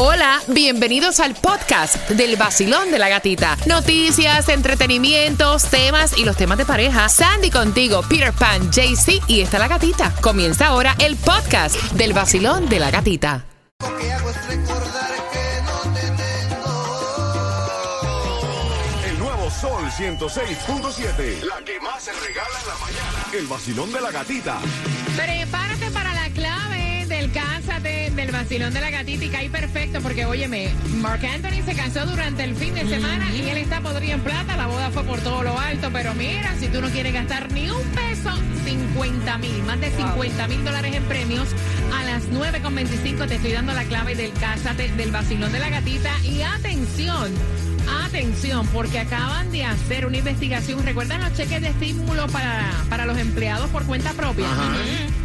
Hola, bienvenidos al podcast del vacilón de la gatita. Noticias, entretenimientos, temas y los temas de pareja. Sandy contigo, Peter Pan, JC y está la gatita. Comienza ahora el podcast del vacilón de la gatita. Lo que hago es recordar que no te tengo. El nuevo Sol 106.7. La que más se regala en la mañana. El vacilón de la gatita. Prepárate para la clave del Cásate del vacilón de la gatita y cae perfecto porque, óyeme, Mark Anthony se casó durante el fin de semana y él está podrido en plata. La boda fue por todo lo alto, pero mira, si tú no quieres gastar ni un peso, 50 mil, más de 50 mil dólares en premios. A las 9.25 te estoy dando la clave del Cásate del vacilón de la gatita y atención. Atención, porque acaban de hacer una investigación. ¿Recuerdan los cheques de estímulo para, para los empleados por cuenta propia?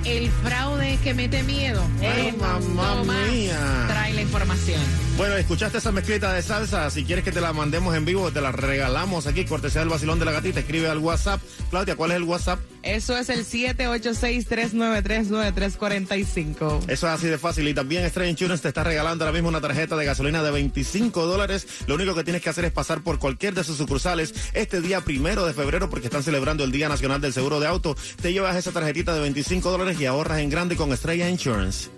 El fraude que mete miedo. Ay, Esto mamá mía. Trae la información. Bueno, escuchaste esa mezclita de salsa. Si quieres que te la mandemos en vivo, te la regalamos aquí, cortesía del vacilón de la gatita. Escribe al WhatsApp. Claudia, ¿cuál es el WhatsApp? Eso es el 786-393-9345. Eso es así de fácil. Y también Stray Insurance te está regalando ahora mismo una tarjeta de gasolina de 25 dólares. Lo único que tienes que hacer es pasar por cualquier de sus sucursales este día primero de febrero porque están celebrando el Día Nacional del Seguro de Auto. Te llevas esa tarjetita de 25 dólares y ahorras en grande con Estrella Insurance.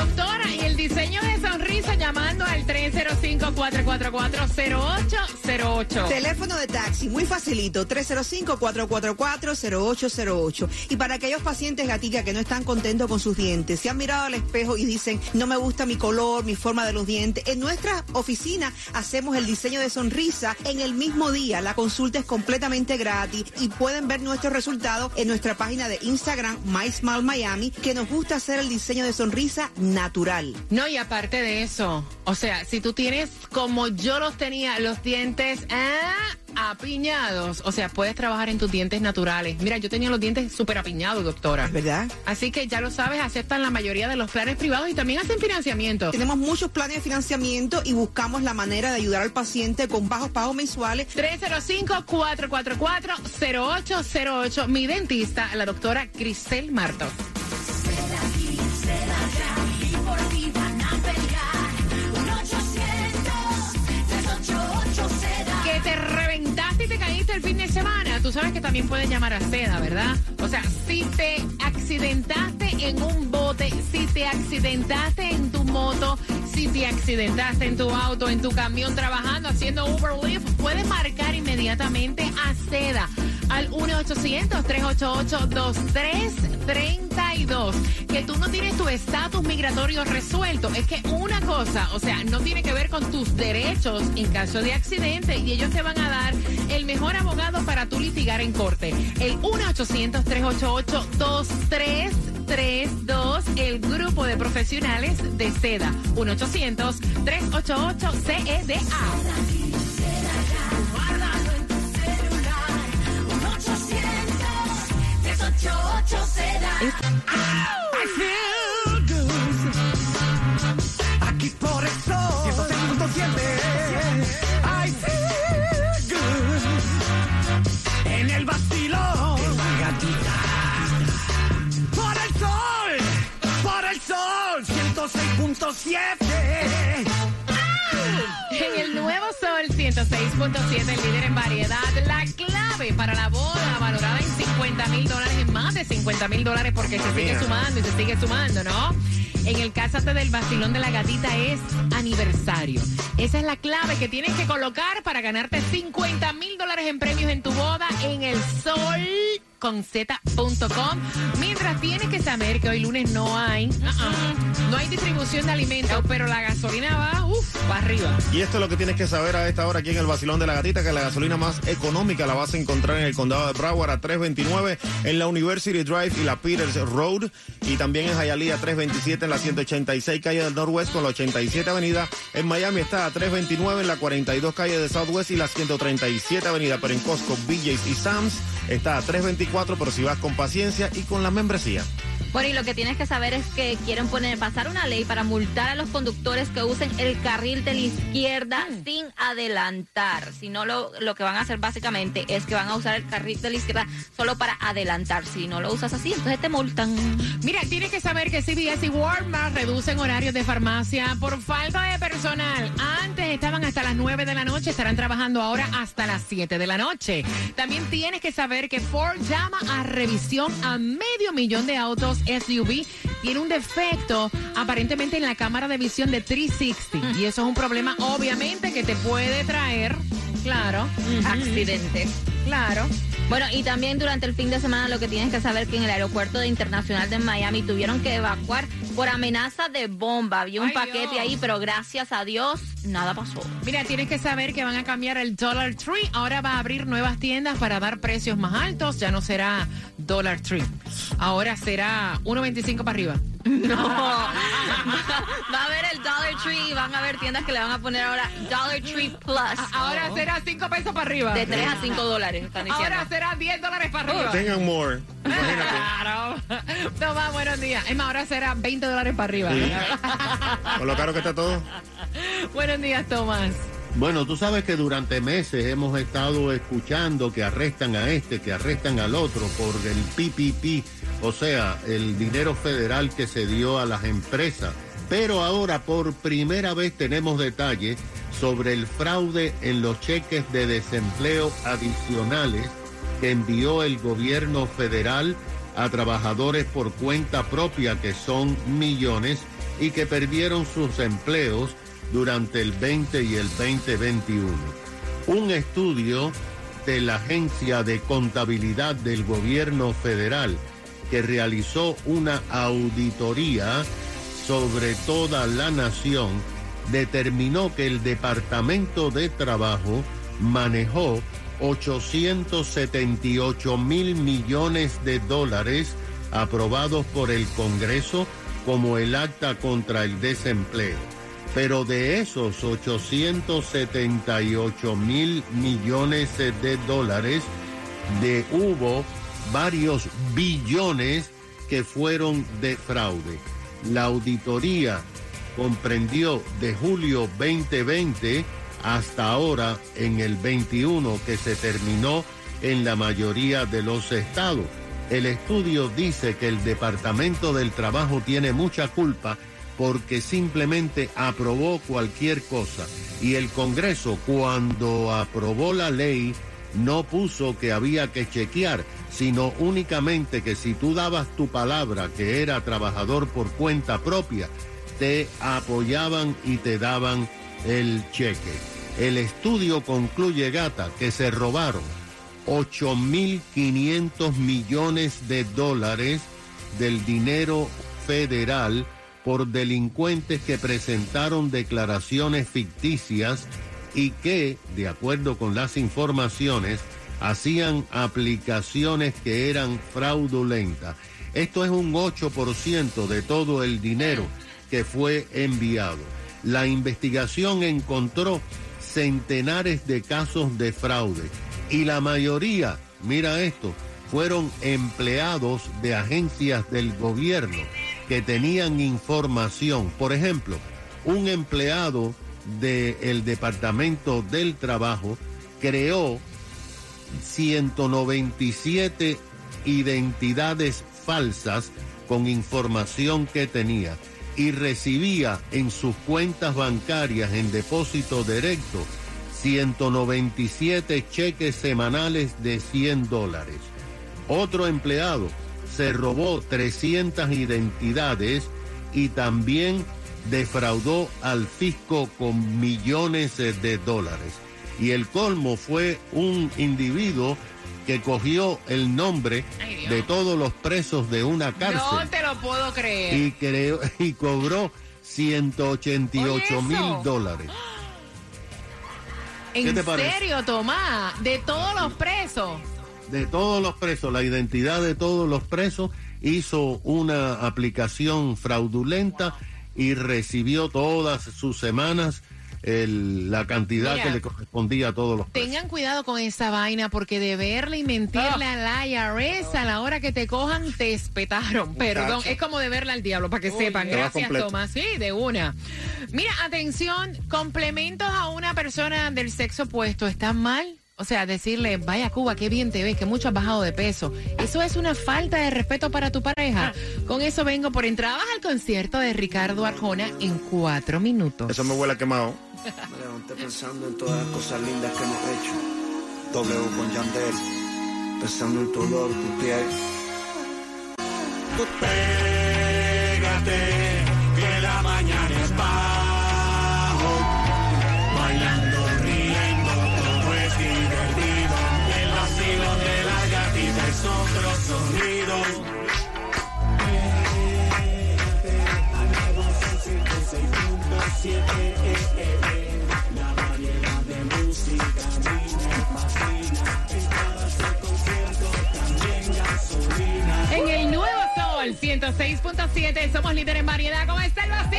Doctora, y el diseño de sonrisa llamando al 305-444-0808. Teléfono de taxi, muy facilito, 305-444-0808. Y para aquellos pacientes gatica que no están contentos con sus dientes, se han mirado al espejo y dicen, no me gusta mi color, mi forma de los dientes, en nuestra oficina hacemos el diseño de sonrisa en el mismo día. La consulta es completamente gratis y pueden ver nuestros resultados en nuestra página de Instagram, My Smile Miami, que nos gusta hacer el diseño de sonrisa natural. No, y aparte de eso, o sea, si tú tienes como yo los tenía, los dientes ah, apiñados, o sea, puedes trabajar en tus dientes naturales. Mira, yo tenía los dientes súper apiñados, doctora. ¿Verdad? Así que ya lo sabes, aceptan la mayoría de los planes privados y también hacen financiamiento. Tenemos muchos planes de financiamiento y buscamos la manera de ayudar al paciente con bajos pagos mensuales 305-444-0808. Mi dentista, la doctora Cristel Martos. Sabes que también puedes llamar a seda, ¿verdad? O sea, si te accidentaste en un bote, si te accidentaste en tu moto, si te accidentaste en tu auto, en tu camión trabajando, haciendo Uber Lyft, puedes marcar inmediatamente a seda al 1-800-388-2332. Que tú no tienes tu estatus migratorio resuelto. Es que una cosa, o sea, no tiene que ver con tus derechos en caso de accidente y ellos te van a dar el mejor abogado para tú litigar en corte. El 1-800-388-2332, el grupo de profesionales de seda. 1-800-388-CEDA. I feel good. Aquí por el sol 106.7. I feel good. En el vacilón. Gatita. Por el sol. Por el sol 106.7. En el nuevo Sol 106.7, el líder en variedad, la clave para la boda valorada en 50 mil dólares, en más de 50 mil dólares, porque se sigue sumando y se sigue sumando, ¿no? En el Cásate del Vacilón de la Gatita es aniversario. Esa es la clave que tienes que colocar para ganarte 50 mil dólares en premios en tu boda en el Sol con z.com. Mientras tienes que saber que hoy lunes no hay, uh-uh, no hay distribución de alimentos, pero la gasolina va, uff, para arriba. Y esto es lo que tienes que saber a esta hora aquí en el Vacilón de la Gatita, que la gasolina más económica la vas a encontrar en el condado de Broward a 329, en la University Drive y la Peters Road, y también en Hialeah 327 en la 186 calle del Norwest con la 87 avenida. En Miami está a 329 en la 42 calle de Southwest y la 137 avenida, pero en Costco, BJ's y Sam's está a 324, pero si vas con paciencia y con la membresía. Bueno, y lo que tienes que saber es que quieren poner, pasar una ley para multar a los conductores que usen el carril de la izquierda sin adelantar. Si no, lo, lo que van a hacer básicamente es que van a usar el carril de la izquierda solo para adelantar. Si no lo usas así, entonces te multan. Mira, tienes que saber que CVS y Walmart reducen horarios de farmacia por falta de personal. Antes estaban hasta las 9 de la noche, estarán trabajando ahora hasta las 7 de la noche. También tienes que saber que Ford llama a revisión a medio millón de autos SUV. Tiene un defecto aparentemente en la cámara de visión de 360. Y eso es un problema obviamente que te puede traer, claro, Accidente. claro. Bueno, y también durante el fin de semana lo que tienes que saber que en el aeropuerto de internacional de Miami tuvieron que evacuar por amenaza de bomba. Había un Ay, paquete Dios. ahí, pero gracias a Dios nada pasó. Mira, tienes que saber que van a cambiar el Dollar Tree. Ahora va a abrir nuevas tiendas para dar precios más altos. Ya no será Dollar Tree. Ahora será 1.25 para arriba. No. va a haber el Dollar Tree y van a haber tiendas que le van a poner ahora Dollar Tree Plus. Ahora será 5 pesos para arriba. de 3 a 5 dólares, están diciendo. Ahora será 10 dólares para arriba. Tengan more. Imagínate. Claro. Tomás, buenos días. Es más, ahora será 20 dólares para arriba. Sí. Con lo caro que está todo. buenos días, Tomás. Bueno, tú sabes que durante meses hemos estado escuchando que arrestan a este, que arrestan al otro por el PPP, o sea, el dinero federal que se dio a las empresas. Pero ahora por primera vez tenemos detalles sobre el fraude en los cheques de desempleo adicionales que envió el gobierno federal a trabajadores por cuenta propia, que son millones, y que perdieron sus empleos durante el 20 y el 2021. Un estudio de la Agencia de Contabilidad del Gobierno Federal que realizó una auditoría sobre toda la nación determinó que el Departamento de Trabajo manejó 878 mil millones de dólares aprobados por el Congreso como el acta contra el desempleo. Pero de esos 878 mil millones de dólares, de hubo varios billones que fueron de fraude. La auditoría comprendió de julio 2020 hasta ahora en el 21 que se terminó en la mayoría de los estados. El estudio dice que el Departamento del Trabajo tiene mucha culpa porque simplemente aprobó cualquier cosa y el Congreso cuando aprobó la ley no puso que había que chequear, sino únicamente que si tú dabas tu palabra que era trabajador por cuenta propia, te apoyaban y te daban el cheque. El estudio concluye, gata, que se robaron 8.500 millones de dólares del dinero federal por delincuentes que presentaron declaraciones ficticias y que, de acuerdo con las informaciones, hacían aplicaciones que eran fraudulentas. Esto es un 8% de todo el dinero que fue enviado. La investigación encontró centenares de casos de fraude y la mayoría, mira esto, fueron empleados de agencias del gobierno que tenían información. Por ejemplo, un empleado del Departamento del Trabajo creó 197 identidades falsas con información que tenía y recibía en sus cuentas bancarias en depósito directo 197 cheques semanales de 100 dólares. Otro empleado se robó 300 identidades y también defraudó al fisco con millones de dólares. Y el colmo fue un individuo que cogió el nombre Ay, de todos los presos de una cárcel No te lo puedo creer. y, creó, y cobró 188 mil dólares. ¿qué ¿En te serio, Tomás? De todos los presos. De todos los presos, la identidad de todos los presos, hizo una aplicación fraudulenta y recibió todas sus semanas el- la cantidad Mira. que le correspondía a todos los precios. Tengan cuidado con esa vaina porque de verle y mentirle Ah. a la IRS a la hora que te cojan te espetaron. Perdón, es como de verle al diablo para que sepan. Gracias. Tomás. Sí, de una. Mira, atención, complementos a una persona del sexo opuesto, ¿están mal? O sea, decirle, vaya Cuba, qué bien te ves, que mucho has bajado de peso. Eso es una falta de respeto para tu pareja. Con eso vengo por entradas al concierto de Ricardo Arjona en cuatro minutos. Eso me huele a quemado. Me levanté pensando en todas las cosas lindas que hemos hecho. W con Yandel, pensando en tu olor, tu piel. Pégate, En el nuevo Sol 106.7 somos líderes en variedad. ¿Cómo está el vacío?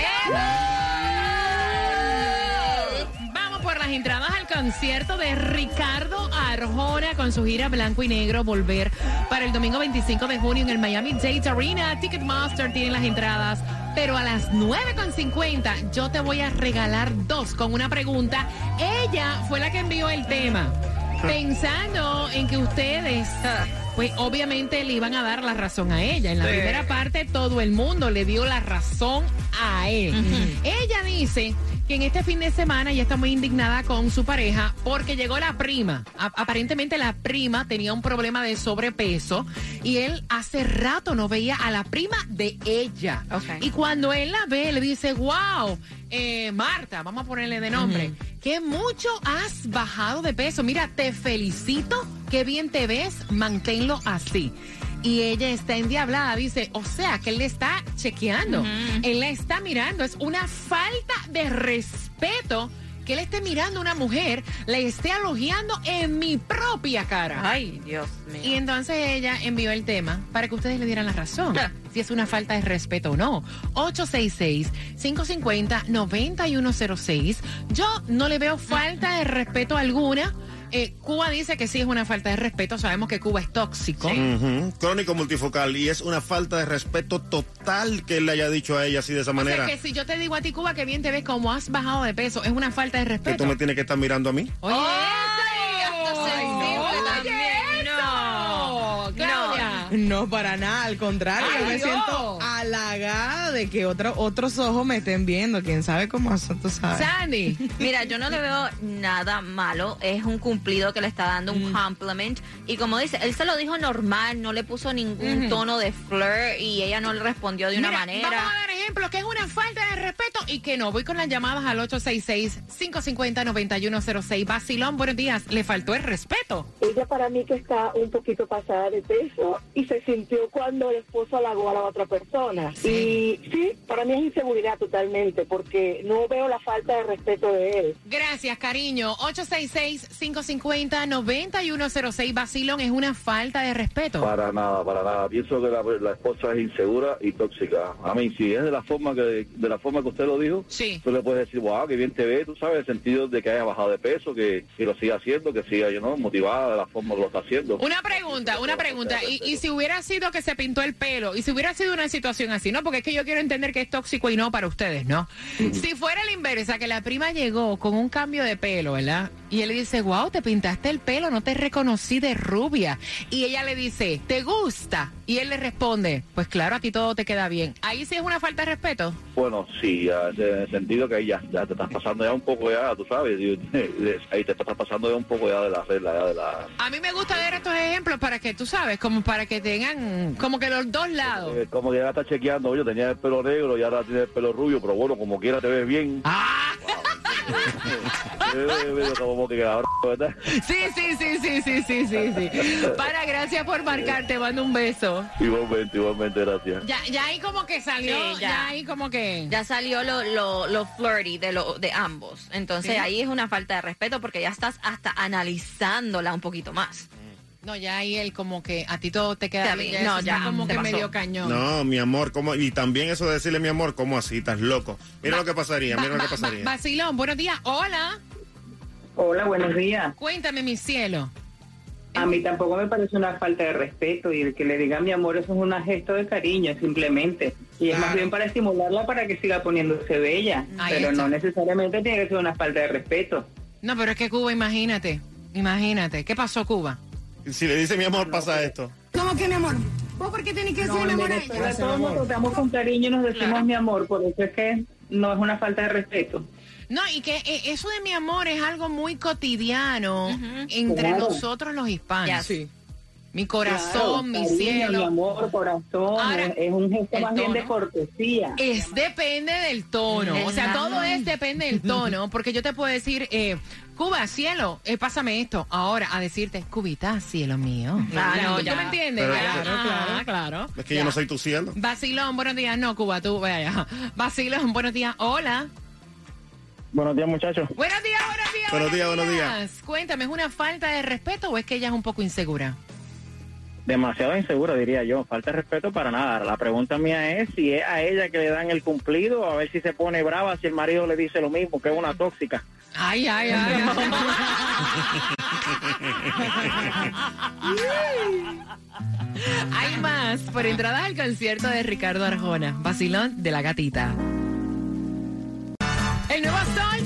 Vamos por las entradas al concierto de Ricardo Arjona con su gira Blanco y Negro Volver para el domingo 25 de junio en el Miami Dade Arena. Ticketmaster tiene las entradas. Pero a las 9.50 yo te voy a regalar dos con una pregunta. Ella fue la que envió el tema. Pensando en que ustedes, pues obviamente le iban a dar la razón a ella. En la primera parte todo el mundo le dio la razón a él. Ella dice que en este fin de semana ella está muy indignada con su pareja porque llegó la prima. A- aparentemente la prima tenía un problema de sobrepeso y él hace rato no veía a la prima de ella. Y cuando él la ve, le dice, wow, eh, Marta, vamos a ponerle de nombre, que mucho has bajado de peso. Mira, te felicito, qué bien te ves, manténlo así. Y ella está endiablada, dice, o sea, que él le está chequeando, él la está mirando, es una falta de respeto que él esté mirando a una mujer, le esté elogiando en mi propia cara. Ay, Dios mío. Y entonces ella envió el tema para que ustedes le dieran la razón. Ah. Si es una falta de respeto o no. 866-550-9106. Yo no le veo falta de respeto alguna. Eh, Cuba dice que sí es una falta de respeto. Sabemos que Cuba es tóxico. Ujú. Crónico multifocal. Y es una falta de respeto total que él le haya dicho a ella así de esa O sea manera. que si yo te digo a ti, Cuba, que bien te ves como has bajado de peso, es una falta de Que respeto. tú me tienes que estar mirando a mí. Oye, Ay, No, para nada, al contrario, Ay, yo me Dios. siento halagada de que otro- otros ojos me estén viendo. Quién sabe cómo son, tú sabes. Sandy. Mira, yo no le veo nada malo. Es un cumplido que le está dando un compliment. Y como dice, él se lo dijo normal, no le puso ningún tono de flirt y ella no le respondió de una Mira, manera. Vamos a dar ejemplos que es una falta de respeto y que no. Voy con las llamadas al 866-550-9106. Basilón, buenos días. Le faltó el respeto. Ella para mí que está un poquito pasada de peso y se sintió cuando el esposo halagó a la otra persona. Y sí, para mí es inseguridad totalmente porque no veo la falta de respeto de él. Gracias, cariño. 866-550-9106. Basilón es una falta de respeto. Para nada, para nada. Pienso que la, la esposa es insegura y tóxica. A mí, si es de la forma que de la forma que usted lo dijo, Sí. tú le puedes decir, wow, que bien te ve, tú sabes, el sentido de que haya bajado de peso, que, que lo siga haciendo, que siga, you know, motivada de la forma que lo está haciendo. Una pregunta, una pregunta. Y, y si hubiera sido que se pintó el pelo, y si hubiera sido una situación así, ¿no? Porque es que yo quiero entender que es tóxico y no para ustedes, ¿no? Si fuera la inversa, que la prima llegó con un cambio de pelo, ¿verdad? Y él le dice, wow, te pintaste el pelo, no te reconocí de rubia. Y ella le dice, ¿te gusta? Y él le responde, pues claro, a ti todo te queda bien. Ahí sí es una falta de respeto. Bueno, sí, en el sentido que ahí ya, ya te estás pasando ya un poco ya, tú sabes, ahí te estás pasando ya un poco ya de la regla, ya de la... A mí me gusta ver estos ejemplos para que, tú sabes, como para que tengan, como que los dos lados. eh, como que ya está chequeando, oye, tenía el pelo negro y ahora tiene el pelo rubio, pero bueno, como quiera te ves bien. ¡Ah! Sí, sí, sí, sí, sí, sí, sí, sí. Para, gracias por marcar, te mando un beso. Igualmente, igualmente, gracias. Ya, ya ahí como que salió, Sí, ya. ya. ahí como que... Ya salió lo, lo, lo flirty de, lo, de ambos. Entonces Sí. ahí es una falta de respeto porque ya estás hasta analizándola un poquito más. No, ya ahí él como que a ti todo te queda Ya, bien. no, ya, está como que pasó. medio cañón. No, mi amor, ¿cómo? Y también eso de decirle mi amor, ¿cómo así? Estás loco. Mira lo que pasaría, Va- mira lo que pasaría. Vacilón, buenos días. Hola. Hola, buenos días. Cuéntame, mi cielo. A mí tampoco me parece una falta de respeto y el que le diga mi amor eso es un gesto de cariño simplemente. Y es más bien para estimularla para que siga poniéndose bella. Ahí pero está. no necesariamente tiene que ser una falta de respeto. No, pero es que Cuba, imagínate. Imagínate. ¿Qué pasó, Cuba? Si le dice mi amor, pasa esto. ¿Cómo que mi amor? ¿Vos por qué tenés que No, decirle mi amor a ella? todos nos tratamos con cariño y nos decimos mi amor, por eso es que no es una falta de respeto. No, y que eh, eso de mi amor es algo muy cotidiano entre Claro. nosotros los hispanos. Ya. Sí. Mi corazón, mi Claro, cariño, cielo. Mi amor, corazón, Ahora, es, es un gesto más bien de cortesía. Es depende del tono. O sea, todo es depende del tono. Porque yo te puedo decir, eh, Cuba, cielo, eh, pásame esto. Ahora, a decirte, Cubita, cielo mío. Ah, no, ¿Tú ya. me entiendes? Pero- claro, Claro, claro, claro. Es que yo no soy tu cielo. Vacilón, buenos días. No, Cuba, tú, vaya. Vacilón, buenos días. Hola. Buenos días, muchachos. Buenos días, buenos días. Buenos días, buenos días. Cuéntame, ¿es una falta de respeto o es que ella es un poco insegura? Demasiado inseguro, diría yo. Falta de respeto para nada. La pregunta mía es si es a ella que le dan el cumplido, a ver si se pone brava, si el marido le dice lo mismo, que es una tóxica. Ay, ay, ay. Hay más por entradas al concierto de Ricardo Arjona, Vacilón de la Gatita. El nuevo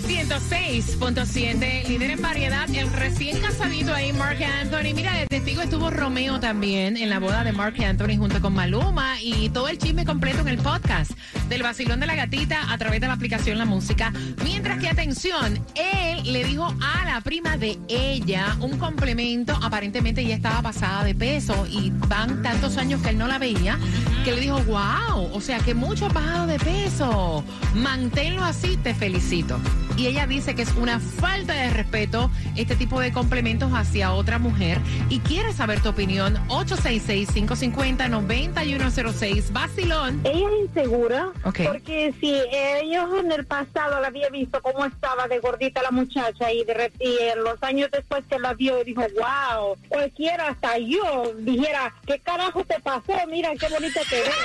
106.7, líder en variedad, el recién casadito ahí, Mark Anthony. Mira, de testigo estuvo Romeo también en la boda de Mark Anthony junto con Maluma y todo el chisme completo en el podcast del vacilón de la gatita a través de la aplicación La Música. Mientras que, atención, él le dijo a la prima de ella un complemento, aparentemente ella estaba pasada de peso y van tantos años que él no la veía, que le dijo, wow, o sea que mucho has bajado de peso, manténlo así, te felicito. Y ella dice que es una falta de respeto este tipo de complementos hacia otra mujer y quiere saber tu opinión. 866-550-9106, Basilón. Ella es insegura porque si ellos en el pasado la había visto cómo estaba de gordita la muchacha y, de, y en los años después que la vio dijo, wow, cualquiera, hasta yo dijera, ¿qué carajo te pasó? Mira qué bonita te ves.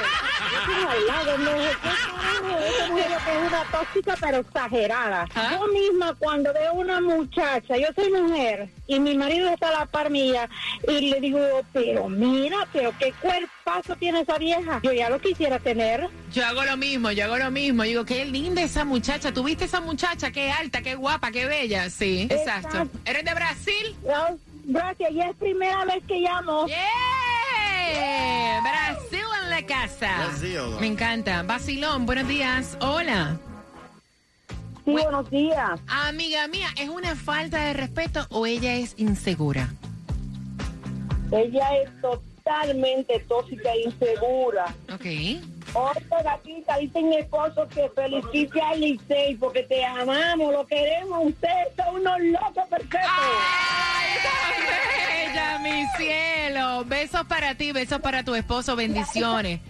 Yo digo, al lado, no, ¿qué carajo? Esa mujer lo que es una tóxica pero exagerada. Yo misma cuando veo una muchacha, yo soy mujer y mi marido está a la par mía y le digo, pero mira, pero qué cuerpazo tiene esa vieja. Yo ya lo quisiera tener. Yo hago lo mismo, yo hago lo mismo. Digo, qué linda esa muchacha. ¿Tú viste esa muchacha? Qué alta, qué guapa, qué bella. Sí, exacto. Exacto. ¿Eres de Brasil? No, gracias, ya es primera vez que llamo. ¡Yeah! Brasil en la casa. Brasil. Me encanta. Basilón, buenos días. Hola. Sí, buenos días. Amiga mía, ¿es una falta de respeto o ella es insegura? Ella es totalmente tóxica e insegura. Ok. Oye, gatita, dice mi esposo que felicite a Licey porque te amamos, lo queremos. Ustedes son unos locos perfectos. Bella, mi cielo. Besos para ti, besos para tu esposo, bendiciones.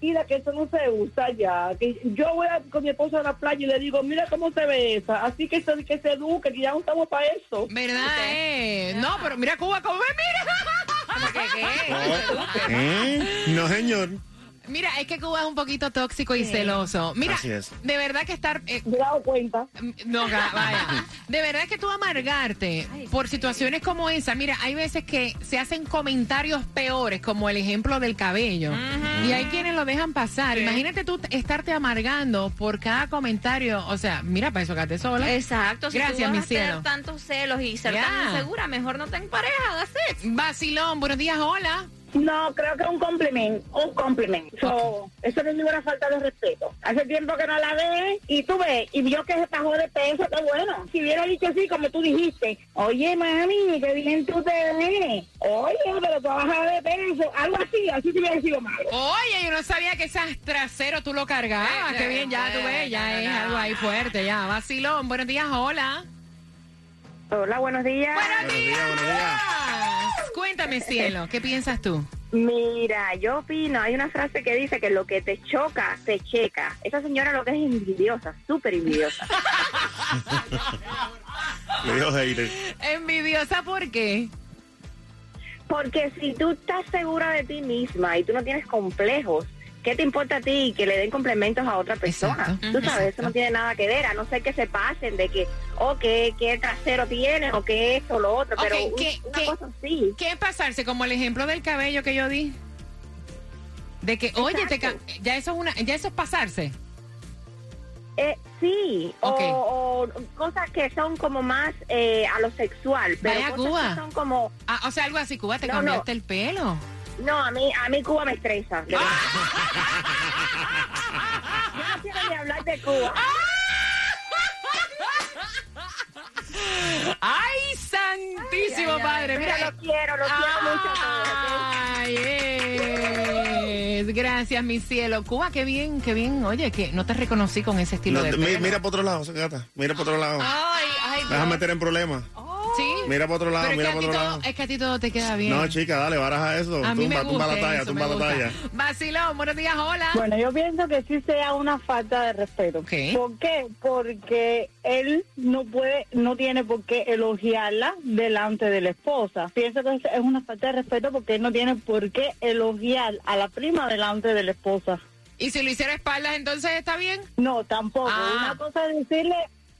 Mira que eso no se usa ya. Que yo voy a- con mi esposo a la playa y le digo, mira cómo se ve esa. Así que se, que se eduque, que ya no estamos para eso. ¿Verdad? Eh? No, pero mira Cuba, cómo mira. ¿Eh? No, señor. Mira, es que Cuba es un poquito tóxico y celoso. Mira, Así es. de verdad que estar... eh, Me he dado cuenta. No, ga- vaya. De verdad que tú amargarte por situaciones como esa. Mira, hay veces que se hacen comentarios peores, como el ejemplo del cabello. Y hay quienes lo dejan pasar. Imagínate tú estarte amargando por cada comentario. O sea, mira, para eso quédate sola. Exacto, si Gracias, tú mi vas a tener cielo. tantos celos y ser tan insegura, mejor no ten pareja, hagas eso. Vacilón, buenos días, hola. No, creo que es un complemento, un complemento. So, eso no es ninguna falta de respeto. Hace tiempo que no la ve y tú ves, y vio que se bajó de peso, qué bueno. Si hubiera dicho así, como tú dijiste, oye, mami, qué bien tú te ves. Oye, pero tú has bajado de peso, algo así, así te hubiera sido malo. Oye, yo no sabía que esas trasero tú lo cargabas. Qué bien, ya tú ves, ya es algo ahí fuerte, ya. Vacilón, buenos días, hola. Hola, buenos días. Buenos días, buenos días. Cuéntame, cielo, ¿qué piensas tú? Mira, yo opino, hay una frase que dice que lo que te choca, te checa. Esa señora lo que es envidiosa, súper envidiosa. Envidiosa, ¿por qué? Porque si tú estás segura de ti misma y tú no tienes complejos, ¿qué te importa a ti que le den complementos a otra persona? Tú sabes, eso no tiene nada que ver, a no ser que se pasen de que, o que, qué trasero tiene, o que esto o lo otro, pero Ok, un- ¿qué- una qué- cosa así. ¿Qué es pasarse? Como el ejemplo del cabello que yo di. De que, oye, te ya eso es una, ya eso es pasarse. Eh, sí, o- cosas que son como más eh, a lo sexual, pero Vaya, cosas Cuba. que son como... Ah, o sea, algo así, Cuba, te No, cambiaste no. el pelo. No, a mí, a mí Cuba me estresa. verdad. Yo no quiero ni hablar de Cuba. ¡Ay, santísimo Ay, ay, padre! ay, Mira, lo quiero, lo quiero mucho Ay, es. Gracias, mi cielo. Cuba, qué bien, qué bien. Oye, que no te reconocí con ese estilo No, de mi- pelo. mira para otro lado, gata. Mira para otro lado. Ay, ay, Me vas a meter en problemas. Mira para otro lado, Pero mira para otro todo, lado. es que a ti todo te queda bien. No, chica, dale, baraja eso. A mí tumba, me gusta tumba la talla, eso, tumba me la gusta. talla. Vacilón, buenos días, hola. Bueno, yo pienso que sí sea una falta de respeto. ¿Por qué? Porque él no puede, no tiene por qué elogiarla delante de la esposa. Pienso que es una falta de respeto porque él no tiene por qué elogiar a la prima delante de la esposa. ¿Y si lo hiciera espaldas, entonces está bien? No, tampoco. Ah. Una cosa es decirle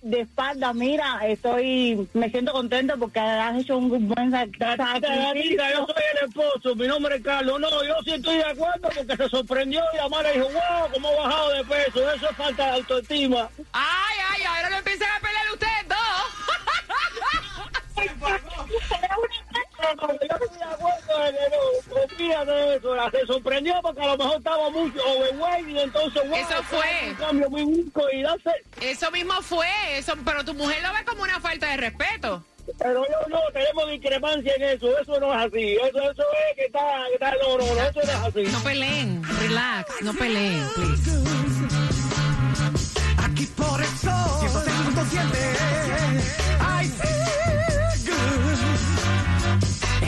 de espalda, mira, estoy, me siento contento porque has hecho un buen sacrificio. yo soy el esposo, mi nombre es Carlos. No, yo sí estoy de acuerdo porque se sorprendió y la madre dijo, wow, cómo ha bajado de peso. Eso es falta de autoestima. Ay, ay, ahora no empiecen a pelear ustedes dos. Yo estoy de acuerdo no, de eso. Se sorprendió porque a lo mejor estaba mucho entonces, wow, Eso fue. Un cambio muy brusco y darse... Eso mismo fue, eso, pero tu mujer lo ve como una falta de respeto. Pero no, no, tenemos discrepancia en eso. Eso no es así. Eso, eso es que está, que está, no, no, no, eso no es así. No peleen, relax, no peleen, please. Aquí por 106.7 I feel good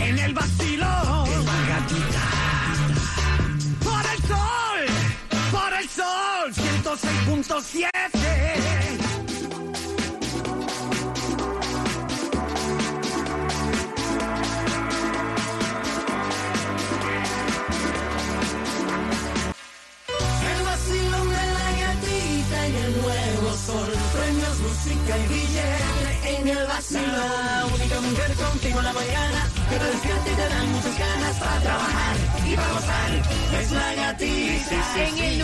En el vacilón En la gatita nuevo sol. Premios, música y billete en el vacilón. La única mujer contigo en la mañana que te despierta y te dan muchas ganas para trabajar y para gozar. Es la gatita. En el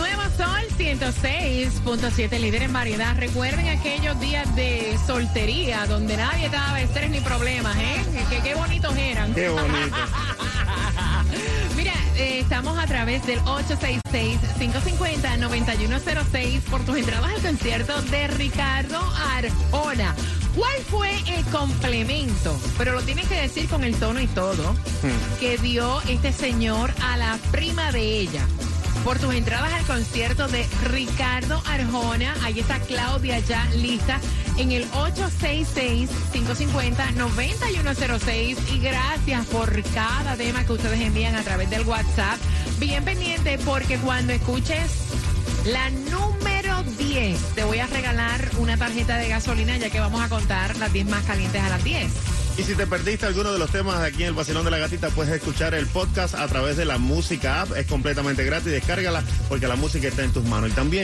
106.7, líder en variedad. Recuerden aquellos días de soltería donde nadie te daba estrés ni problemas, ¿eh? Que qué bonitos eran. Qué bonito. Mira, eh, estamos a través del 866-550-9106 por tus entradas al concierto de Ricardo Arjona. ¿Cuál fue el complemento? Pero lo tienes que decir con el tono y todo que dio este señor a la prima de ella. Por tus entradas al concierto de Ricardo Arjona, ahí está Claudia ya lista en el 866-550-9106 y gracias por cada tema que ustedes envían a través del WhatsApp. Bien pendiente porque cuando escuches la número 10 te voy a regalar una tarjeta de gasolina ya que vamos a contar las 10 más calientes a las 10. Y si te perdiste alguno de los temas aquí en el Vacilón de la Gatita, puedes escuchar el podcast a través de la música app. Es completamente gratis. Descárgala porque la música está en tus manos. También